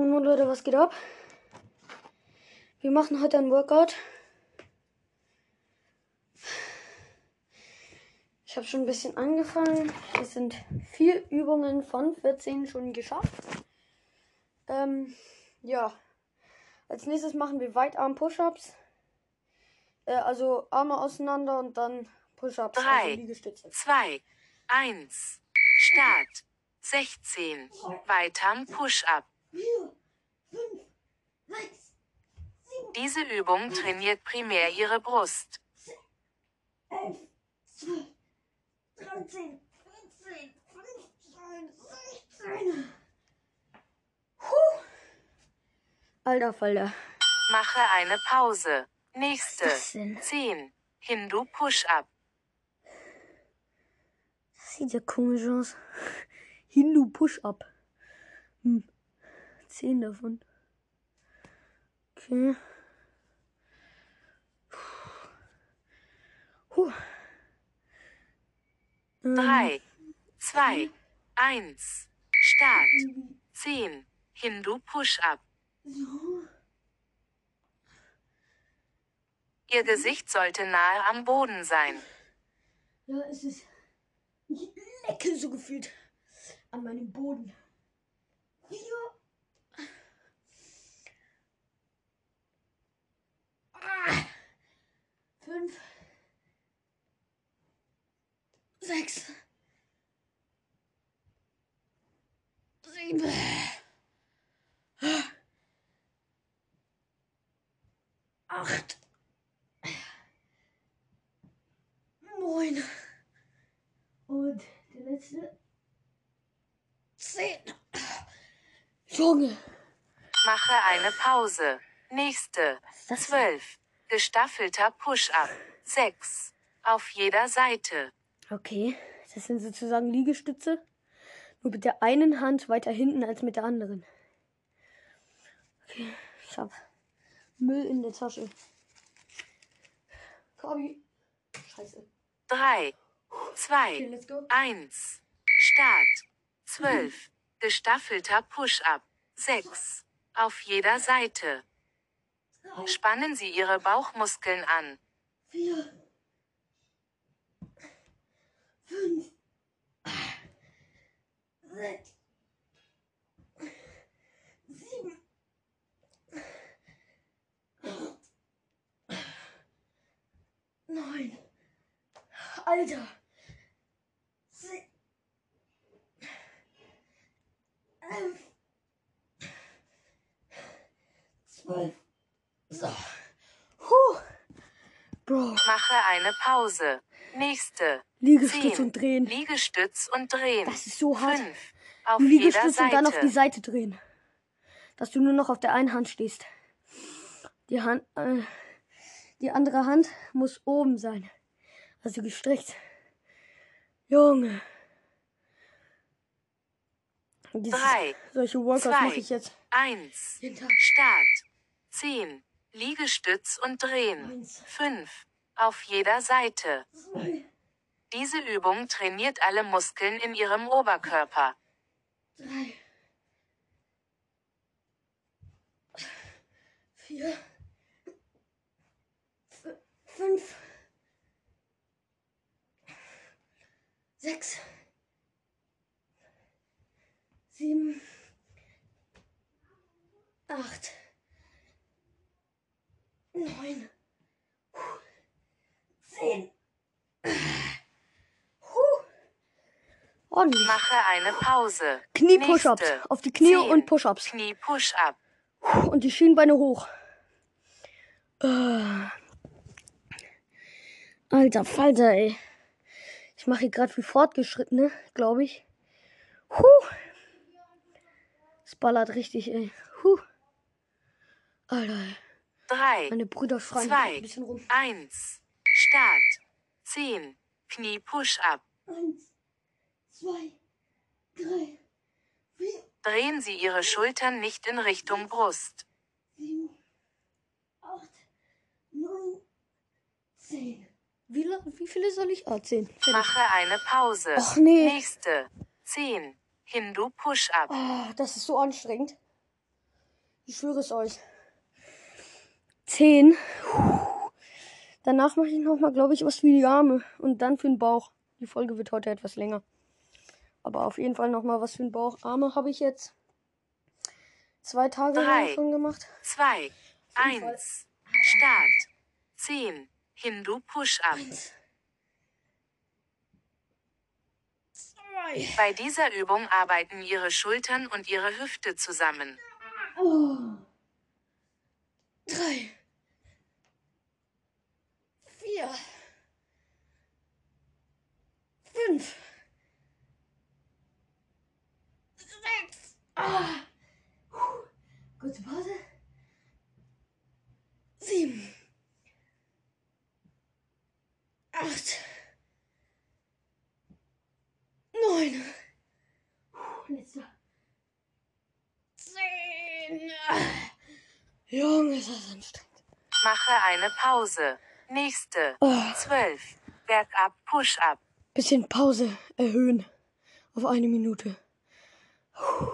Und Leute, was geht ab? Wir machen heute ein Workout. Ich habe schon ein bisschen angefangen. Es sind vier Übungen von 14 schon geschafft. Ähm, ja. Als nächstes machen wir Weitarm-Push-Ups. Äh, also Arme auseinander und dann Push-Ups. Drei. Also Liegestütze. 2, 1, Start. 16, weiter Push-Up. Vier, fünf, sechs, Diese Übung trainiert primär Ihre Brust. elf, zwölf, dreizehn, vierzehn, fünfzehn, sechzehn. Puh. Alter Falter. Mache eine Pause. Nächste. Was ist das denn? 10, Hindu Push-Up. Das sieht ja komisch aus. Hindu Push-Up. Hm. Zehn davon. Okay. Puh. Ähm, 3, 2, 1, Start. 10, Hindu Push-Up. So. Ihr Gesicht sollte nahe am Boden sein. Ja, es ist. Ich lecke so gefühlt an meinem Boden. Vier. Ah. Fünf. Sechs. Sieben. Acht. Neun. Und der letzte. Zehn. Junge. Mache eine Pause. Nächste. das 12. Gestaffelter Push-Up. 6. Auf jeder Seite. Okay, das sind sozusagen Liegestütze. Nur mit der einen Hand weiter hinten als mit der anderen. Okay, ich hab Müll in der Tasche. Kobi. Scheiße. 3. 2. Okay, let's go. 1. Start. 12. Gestaffelter Push-Up. 6. Auf jeder Seite. Spannen Sie Ihre Bauchmuskeln an. vier, fünf, sechs, sieben, acht, neun. Alter. Zehn, elf, zwölf. So. Puh. Bro. Mache eine Pause. Nächste. Liegestütz 10. und drehen. Liegestütz und drehen. Das ist so hart. 5. Auf Liegestütz und dann auf die Seite. Drehen. Dass du nur noch auf der einen Hand stehst. Die Hand, äh, die andere Hand muss oben sein. Also gestreckt. Junge. Dieses, Drei, solche Workouts mache ich jetzt. 1. Jeden Tag. Start. 10. Liegestütz und drehen. Eins, 5. Auf jeder Seite. Diese Übung trainiert alle Muskeln in Ihrem Oberkörper. drei, vier, fünf, sechs, sieben, acht, neun, zehn. Huh. Ordentlich. Mache eine Pause. Knie-Push-Ups. Auf die Knie 10. und Push-Ups. Knie-Push-Up. Und die Schienbeine hoch. Äh. Alter Falter, ey. Ich mache hier gerade wie Fortgeschrittene, glaube ich. Huh. Es ballert richtig, ey. Huh. Alter, ey. 3. meine Brüder schreien Zwei. ein bisschen rum. 1. Start. 10. Knie-Push-Up. Eins, zwei, drei, vier, Drehen Sie Ihre Schultern nicht in Richtung Brust. sieben, acht, neun, zehn. Wie, la- wie viele soll ich? Ah, zehn. Fertig. Mache eine Pause. Och, nee. Nächste. 10. Hindu Push-Up. Ah, das ist so anstrengend. Ich schwöre es euch. 10. Danach mache ich nochmal, glaube ich, was für die Arme. Und dann für den Bauch. Die Folge wird heute etwas länger. Aber auf jeden Fall nochmal was für den Bauch. Arme habe ich jetzt zwei Tage lang Drei. schon gemacht. 2, 1. Start. 10. Hindu Push-Up. Bei dieser Übung arbeiten Ihre Schultern und Ihre Hüfte zusammen. Oh. Drei. Vier. Fünf. Sechs. Ah. Puh. Kurze Pause. Sieben. Acht. Neun. Letzter. Zehn. Ah. Junge, ist das anstrengend. Mache eine Pause. Nächste. Oh. 12. Bergab Push-Up. Bisschen Pause erhöhen auf eine Minute. Puh.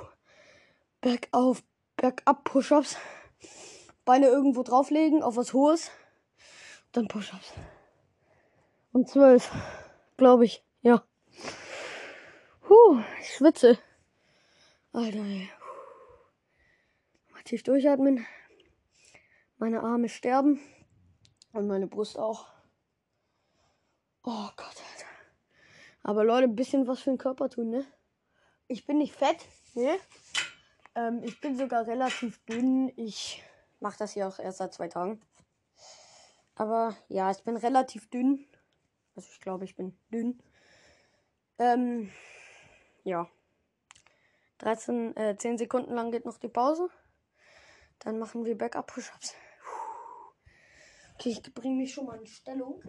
Bergauf, bergab Push-ups. Beine irgendwo drauflegen auf was Hohes. Dann Push-ups. Und zwölf, glaube ich. Ja. Puh, ich schwitze. Alter, ey. Mal tief durchatmen. Meine Arme sterben. Und meine Brust auch. Oh Gott, Alter. Aber Leute, ein bisschen was für den Körper tun, ne? Ich bin nicht fett, ne? Ähm, ich bin sogar relativ dünn. Ich mache das hier auch erst seit zwei Tagen. Aber ja, ich bin relativ dünn. Also ich glaube, ich bin dünn. Ähm, ja. 13, äh, 10 Sekunden lang geht noch die Pause. Dann machen wir Backup-Push-Ups. Okay, ich bringe mich schon mal in Stellung.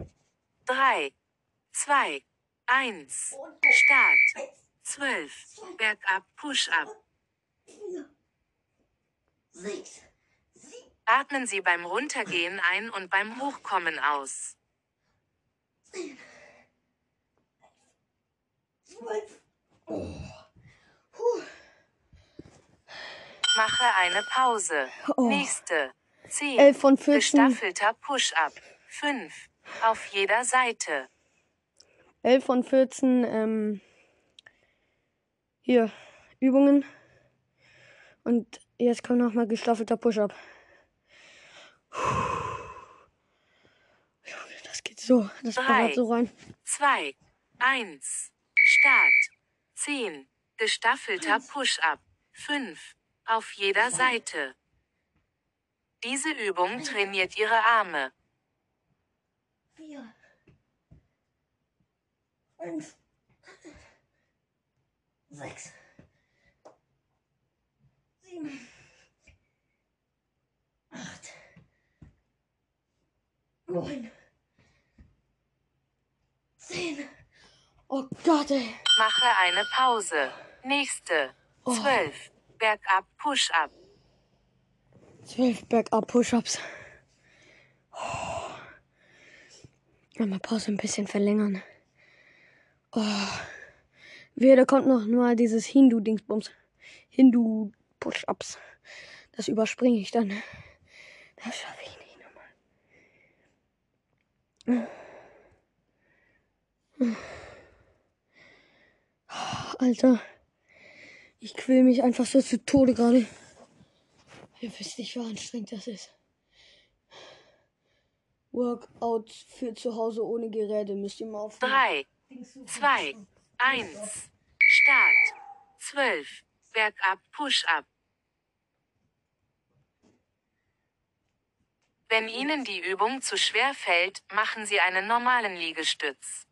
3, 2, 1. Start. 12. Bergab Push-Up. Sechs, sieben, Atmen Sie beim Runtergehen ein und beim Hochkommen aus. zwölf. Oh. Puh. Mache eine Pause. Oh. Nächste. 10. 11 von 14. Gestaffelter Push-Up. 5. Auf jeder Seite. 11 von 14 ähm, hier Übungen. Und jetzt kommt nochmal gestaffelter Push-Up. Das geht so. Das Drei. so rein. 2, 1. Start. 10. Gestaffelter Push-Up. 5. Auf jeder Seite. Diese Übung trainiert Ihre Arme. Vier. Fünf. Sechs. Sieben. Acht. Neun. Zehn. Oh Gott, ey. Mache eine Pause. Nächste. 12. Bergab Push-Up. Zwölf Bergab-Push-Ups. Oh. Mal Pause ein bisschen verlängern. Oh. Wehe, da kommt noch nur dieses Hindu-Dingsbums. Hindu-Push-Ups. Das überspringe ich dann. Das schaffe ich nicht nochmal. Alter. Ich quäl mich einfach so zu Tode gerade. Ihr wisst nicht, wie anstrengend das ist. Workouts für zu Hause ohne Geräte müsst ihr mal auf. 3, 2, 1. Start. 12. Bergab Push-Up. Wenn Ihnen die Übung zu schwer fällt, machen Sie einen normalen Liegestütz.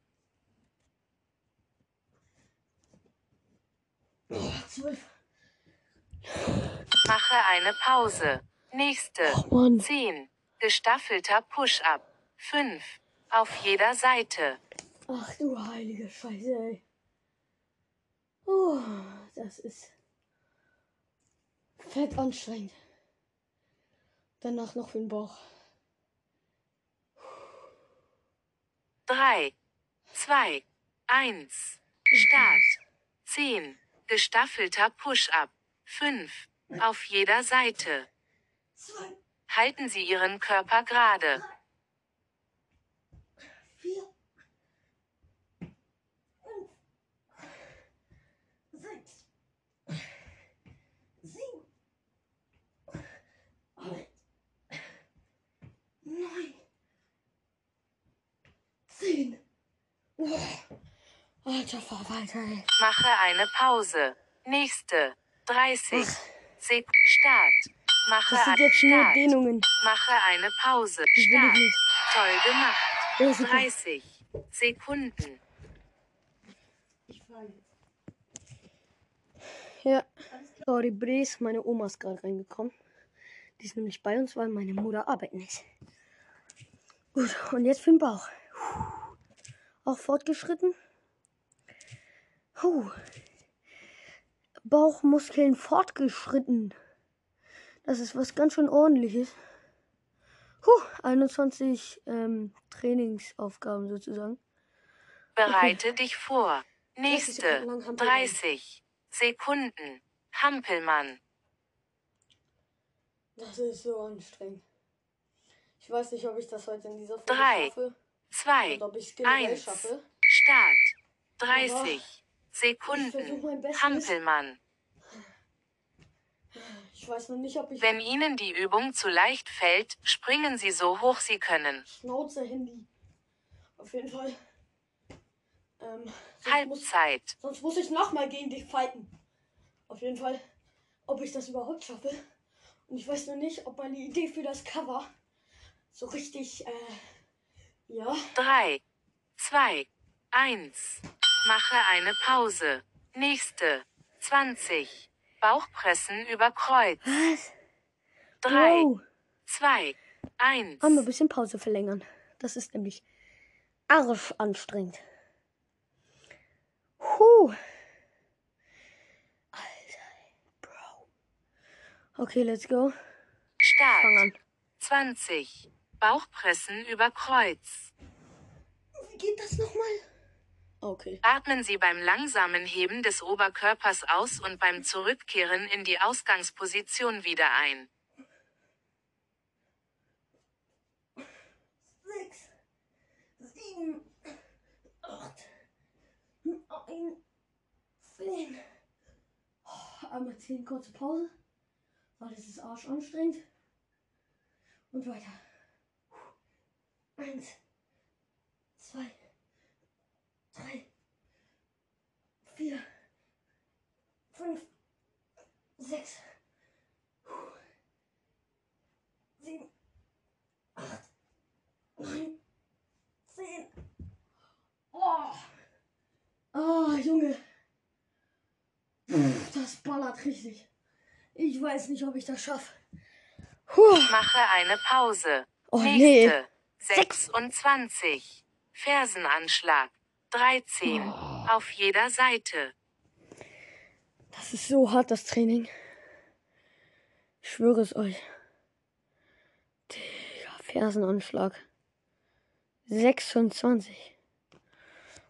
Zwölf. Mache eine Pause. Nächste. Oh Mann. 10. Gestaffelter Push-Up. 5. Auf jeder Seite. Ach du heilige Scheiße, ey. Oh, das ist fett anstrengend. Danach noch für den Bauch. 3, 2, 1. Start. 10. Gestaffelter Push-Up. 5. Auf jeder Seite. Halten Sie Ihren Körper gerade. neun, zehn. Alter Verwalter, ey. Mache eine Pause. Nächste. 30. Sek Start. Mache Das sind jetzt nur. Dehnungen. Mache eine Pause. Ich Start. Toll gemacht. Ja, super. 30 Sekunden. Ja. Sorry, Bres, meine Oma ist gerade reingekommen. Die ist nämlich bei uns, weil meine Mutter arbeiten ist. Gut, und jetzt für den Bauch. Auch fortgeschritten. Puh. Bauchmuskeln fortgeschritten. Das ist was ganz schön ordentliches. Puh, 21 ähm, Trainingsaufgaben sozusagen. Bereite dich vor. 30 Nächste. Sekunden lang Hampelmann. 30 Sekunden. Hampelmann. Das ist so anstrengend. Ich weiß nicht, ob ich das heute in dieser Folge Drei, schaffe. 2 Und ob ich es generell 1 schaffe. Start. 30 Ich versuche mein Sekunden. Hampelmann. Ich weiß noch nicht, ob ich Wenn Ihnen die Übung zu leicht fällt, springen Sie so hoch Sie können. Schnauze Handy. Auf jeden Fall. Ähm, sonst, muss, Halbzeit. sonst muss ich nochmal gegen dich fighten. Auf jeden Fall, ob ich das überhaupt schaffe. Und ich weiß noch nicht, ob meine Idee für das Cover so richtig, äh, ja. 3, 2, 1. Mache eine Pause. Nächste. 20. Bauchpressen über Kreuz. Was? 3, Wow. 2, 1. Haben wir ein bisschen Pause verlängern. Das ist nämlich arsch anstrengend. Huh. Alter, Bro. Okay, let's go. Fang Start. an. 20. Bauchpressen über Kreuz. Wie geht das nochmal? Okay. Atmen Sie beim langsamen Heben des Oberkörpers aus und beim Zurückkehren in die Ausgangsposition wieder ein. Sechs, sieben, acht, neun, zehn. Oh, Einmal zehn kurze Pause. Weil das ist arsch anstrengend. Und weiter. Eins, zwei, drei, vier, fünf, sechs, sieben, acht, neun, zehn. Oh, oh Junge. Pff, Das ballert richtig. Ich weiß nicht, ob ich das schaffe. Puh. Mache eine Pause. Oh nee. Nächste. 26. Fersenanschlag. 13. Auf jeder Seite. Das ist so hart, das Training. Ich schwöre es euch. Digga, Fersenanschlag. 26.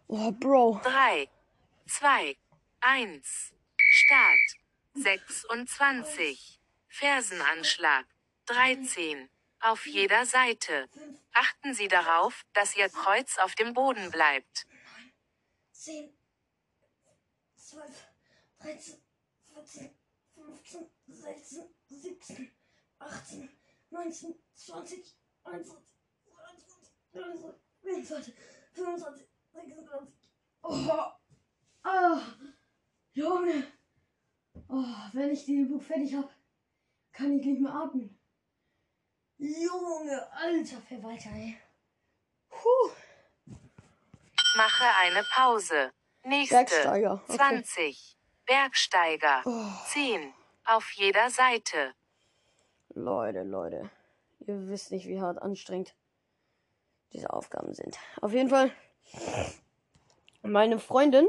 Oh, Bro. 3, 2, 1. Start. 26. Fersenanschlag. 13. Auf jeder Seite. Achten Sie darauf, dass Ihr Kreuz auf dem Boden bleibt. 10, 12, 13, 14, 15, 16, 17, 18, 19, 20, 21, 22, 23, 24, 26. Oh, ah, Junge. Oh, wenn ich die Übung fertig habe, kann ich nicht mehr atmen. Junge, alter Verwalter, ey. Puh. Mache eine Pause. Nächste. Bergsteiger, okay. 20. Bergsteiger. Oh. 10. Auf jeder Seite. Leute, Leute. Ihr wisst nicht, wie hart anstrengend diese Aufgaben sind. Auf jeden Fall. Meine Freundin,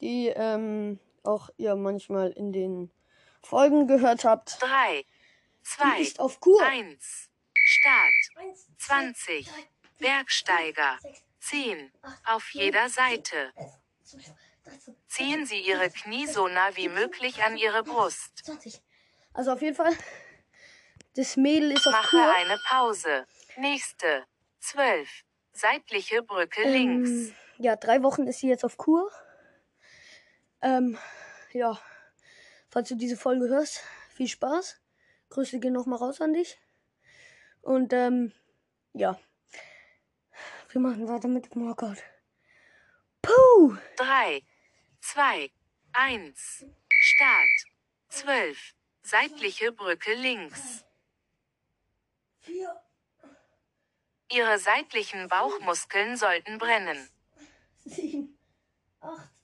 die ähm, auch ihr manchmal in den Folgen gehört habt, 3, die 2, ist auf Kur. 1. Start. Eins, 20. drei, vier, Bergsteiger. sechs, 10. acht, Auf jeder Seite. Ziehen Sie Ihre Knie so nah wie möglich an Ihre Brust. 20. Also auf jeden Fall Das Mädel ist auf Mache Kur. eine Pause. Nächste. 12. Seitliche Brücke Ähm, links. ja, drei Wochen ist sie jetzt auf Kur. Ähm, ja, falls du diese Folge hörst, viel Spaß. Grüße gehen nochmal raus an dich. Und ähm, ja, wir machen weiter mit dem Workout. Puh! 3, 2, 1. Start. 12. Seitliche Brücke links. Ihre seitlichen Bauchmuskeln sollten brennen. sieben, acht,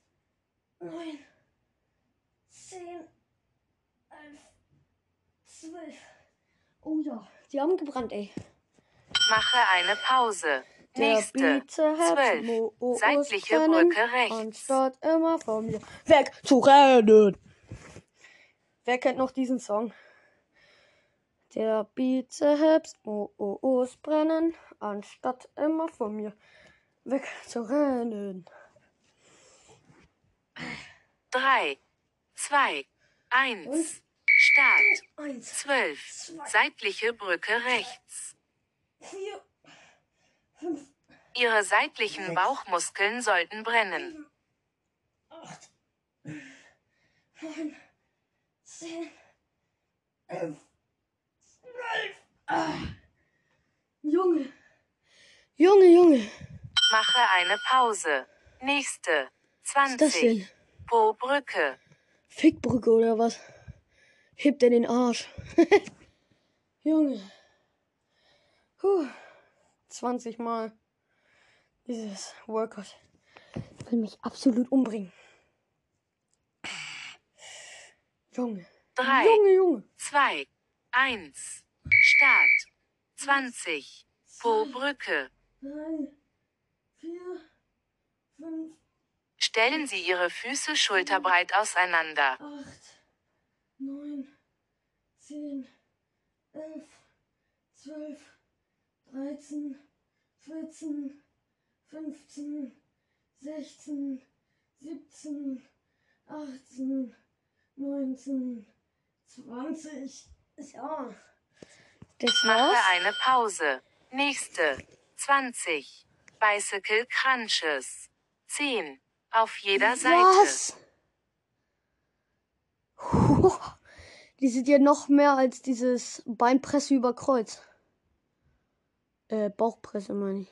neun, zehn, elf, zwölf. Oh ja, die haben gebrannt, ey. Mache eine Pause. Der Nächste. Bizeps 12. muss Seitliche Brücke rechts. Anstatt immer von mir wegzurennen. Wer kennt noch diesen Song? Der Bizeps muss brennen, anstatt immer von mir wegzurennen. 3, 2, 1. Und? Start. Eins, 12. Zwei. Seitliche Brücke rechts. vier, fünf, Ihre seitlichen Bauchmuskeln sollten brennen. acht, neun, zehn, elf, zwölf. Ah. Junge. Junge, Junge. Mache eine Pause. Nächste. Was ist das 20. denn? Po Brücke. Fickbrücke oder was? Hebt er den Arsch. Junge. Puh. 20 Mal. Dieses Workout will mich absolut umbringen. Junge. 3, Junge, Junge. 2, 1. Start. 20. Po Brücke. Nein. Vier. Fünf. Stellen Sie Ihre Füße schulterbreit auseinander. acht, neun, zehn, elf, zwölf, dreizehn, vierzehn, fünfzehn, sechzehn, siebzehn, achtzehn, neunzehn, zwanzig. Ja. Das Mache war's. eine Pause. Nächste. 20. Bicycle Crunches. 10. Auf jeder Seite. Was? Puh, Die sind ja noch mehr als dieses Beinpresse über Kreuz. Äh, Bauchpresse meine ich.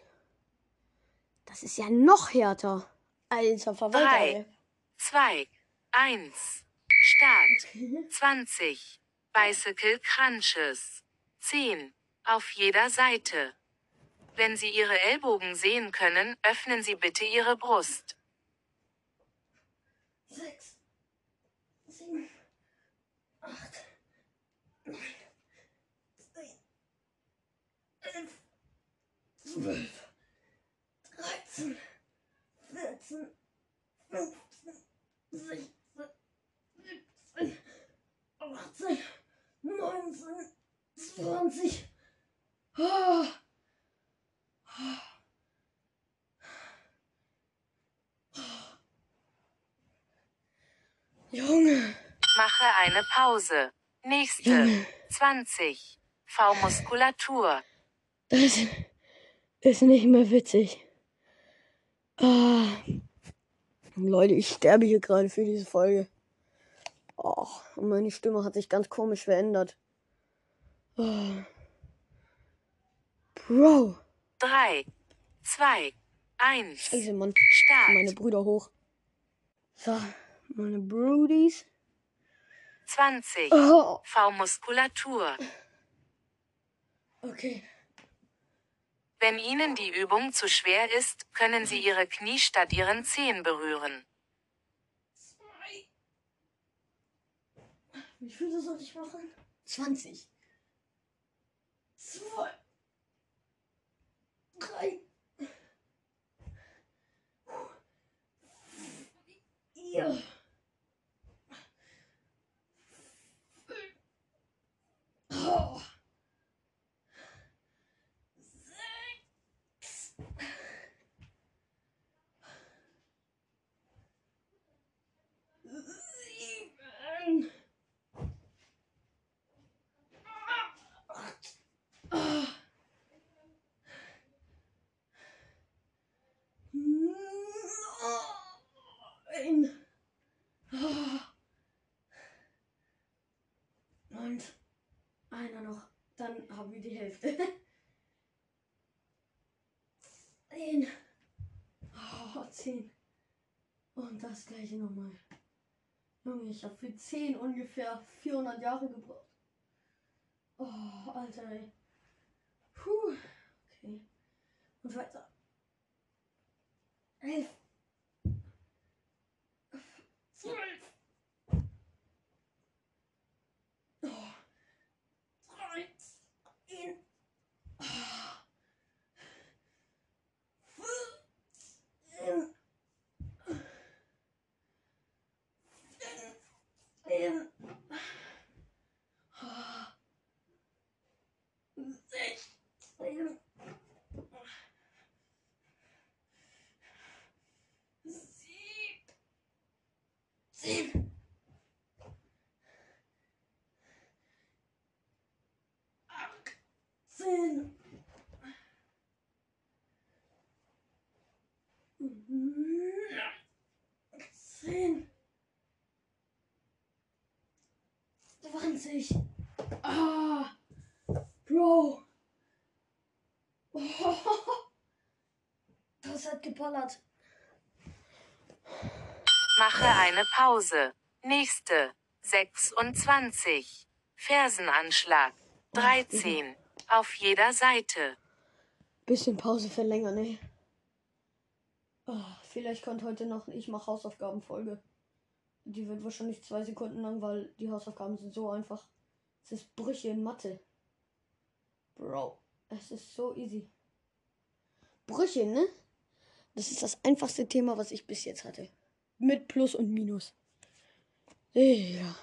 Das ist ja noch härter. Alter Verwalter. Drei. ey. 2. 1. Start. 20. Bicycle Crunches. 10. Auf jeder Seite. Wenn Sie Ihre Ellbogen sehen können, öffnen Sie bitte Ihre Brust. 12, 13, 14, 15, 16, 17, 18, 19, 20. Junge. Mache eine Pause. Nächste. Junge. 20. V-Muskulatur. Das ist nicht mehr witzig. Ah. Leute, ich sterbe hier gerade für diese Folge. Oh, und meine Stimme hat sich ganz komisch verändert. Oh. Bro. 3. 2. 1. Scheiße, Mann. Start. Meine Brüder hoch. So, meine Broodies. 20. Oh, V-Muskulatur. okay. Wenn Ihnen die Übung zu schwer ist, können Sie Ihre Knie statt Ihren Zehen berühren. Wie viele soll ich machen? 20. 2. 3. 4. 5. Nein. Oh. Und einer noch. Dann haben wir die Hälfte. Zehn. Oh, zehn. Und das gleiche nochmal. Junge, ich habe für zehn ungefähr 400 Jahre gebraucht. Oh, Alter, ey. Puh. Okay. Und weiter. Elf. Zwölf. Oh. Dreizehn. Oh. Fünfzehn. Fünfzehn. Oh. Sechzehn. Siebzehn. Achtzehn. Neunzehn. Zwanzig. Ah. Bro. Oh. Das hat geballert. Mache eine Pause. Nächste. 26. Fersenanschlag. 13. Auf jeder Seite. Bisschen Pause verlängern, ey. Oh, vielleicht kommt heute noch Ich mache Hausaufgabenfolge. Die wird wahrscheinlich zwei Sekunden lang, weil die Hausaufgaben sind so einfach. Es ist Brüche in Mathe. Bro, es ist so easy. Brüche, ne? Das ist das einfachste Thema, was ich bis jetzt hatte. Mit Plus und Minus. Ja.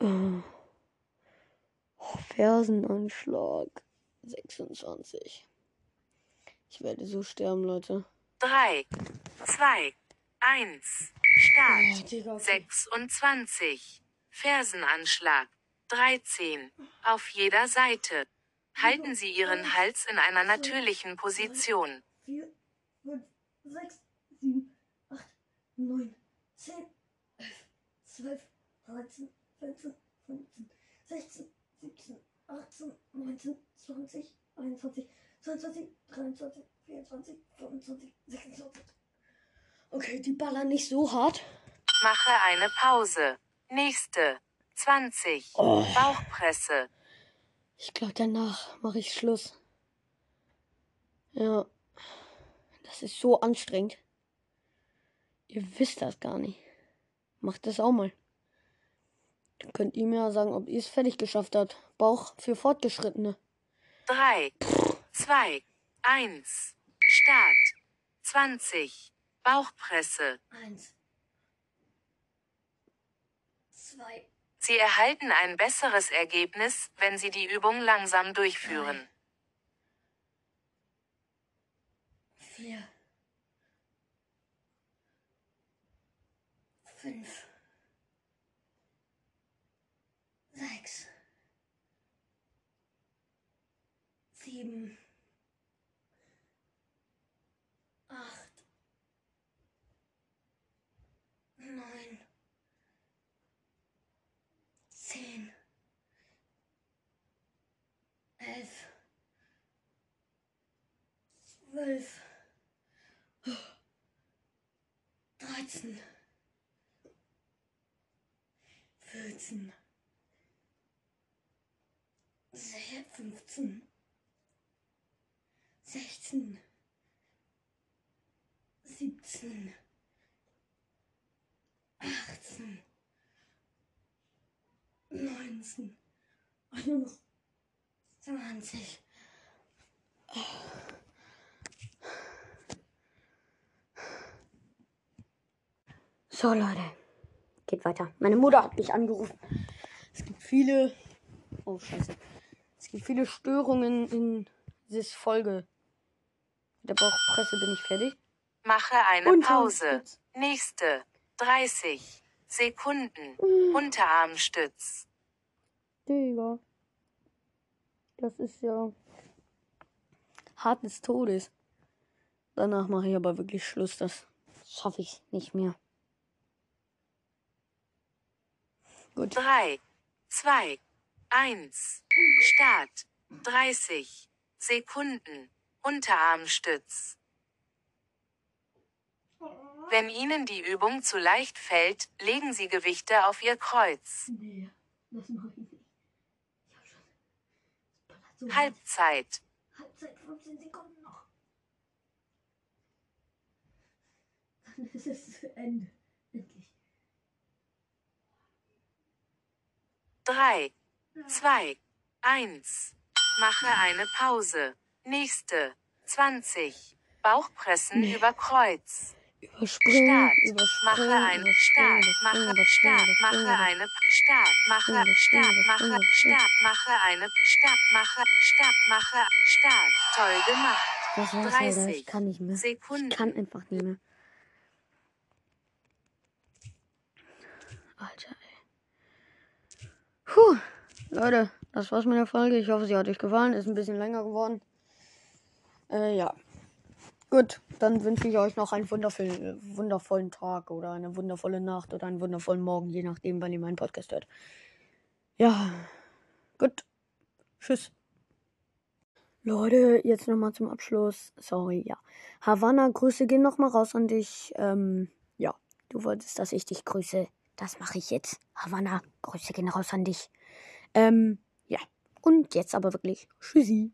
Oh. Oh, Fersenanschlag. 26. Ich werde so sterben, Leute. 3, 2, 1. Start. Oh, Digga, okay. 26. Fersenanschlag. 13. Auf jeder Seite. Halten Sie Ihren Hals in einer natürlichen Position. 4, 5, 6, 7, 8, 9, 10, 11, 12, 13, 14, 15, 16, 17, 18, 19, 20, 21, 22, 23, 24, 25, 26. Okay, die ballern nicht so hart. Mache eine Pause. Nächste. 20. Oh. Bauchpresse. Ich glaube, danach mache ich Schluss. Ja. Das ist so anstrengend. Ihr wisst das gar nicht. Macht das auch mal. Dann könnt ihr mir ja sagen, ob ihr es fertig geschafft habt. Bauch für Fortgeschrittene. 3, 2, 1. Start. 20. Bauchpresse. Eins. Zwei. Sie erhalten ein besseres Ergebnis, wenn Sie die Übung langsam durchführen. Vier. Fünf. Sechs. Sieben. Acht. Neun. Zehn. Elf. Zwölf. Dreizehn. Vierzehn. Fünfzehn. Sechzehn. Siebzehn. Achtzehn. Neunzehn. Und nur noch zwanzig. So, Leute. Geht weiter. Meine Mutter hat mich angerufen. Es gibt viele. Oh, Scheiße. Es gibt viele Störungen in dieser Folge. Mit der Bauchpresse bin ich fertig. Mache eine Und Pause. Nächste. 30 Sekunden. Mhm. Unterarmstütz. Digga. Das ist ja hart des Todes. Danach mache ich aber wirklich Schluss. Das schaffe ich nicht mehr. Gut. 3, 2, 1. Start. 30 Sekunden. Unterarmstütz. Wenn Ihnen die Übung zu leicht fällt, legen Sie Gewichte auf Ihr Kreuz. Nee, das mache ich nicht. Ich hab schon. Es ballert so. Halbzeit. Halbzeit 15 Sekunden noch. Dann ist es zu Ende. Endlich. 3, 2, 1. Mache eine Pause. Nächste. 20. Bauchpressen Nee. über Kreuz. Überspringen, Start. Mache überspringen, ein überspringen, Start. Mache Start. Mache eine Start. Mache Start. Mache Start. Mache eine Start. Mache Start. Mache Start. Toll gemacht. Das war's, Alter. Ich 30 kann nicht mehr. Ich Sekunden. kann einfach nicht mehr. Alter, ey. Puh. Leute, das war's mit der Folge. Ich hoffe, sie hat euch gefallen. Ist ein bisschen länger geworden. Äh, ja. Gut, dann wünsche ich euch noch einen wundervollen, wundervollen Tag oder eine wundervolle Nacht oder einen wundervollen Morgen, je nachdem, wann ihr meinen Podcast hört. Ja. Gut. Tschüss. Leute, jetzt nochmal zum Abschluss. Sorry, ja. Havanna, Grüße gehen nochmal raus an dich. Ähm, ja, du wolltest, dass ich dich grüße. Das mache ich jetzt. Havanna, Grüße gehen raus an dich. Ähm, ja. Und jetzt aber wirklich. Tschüssi.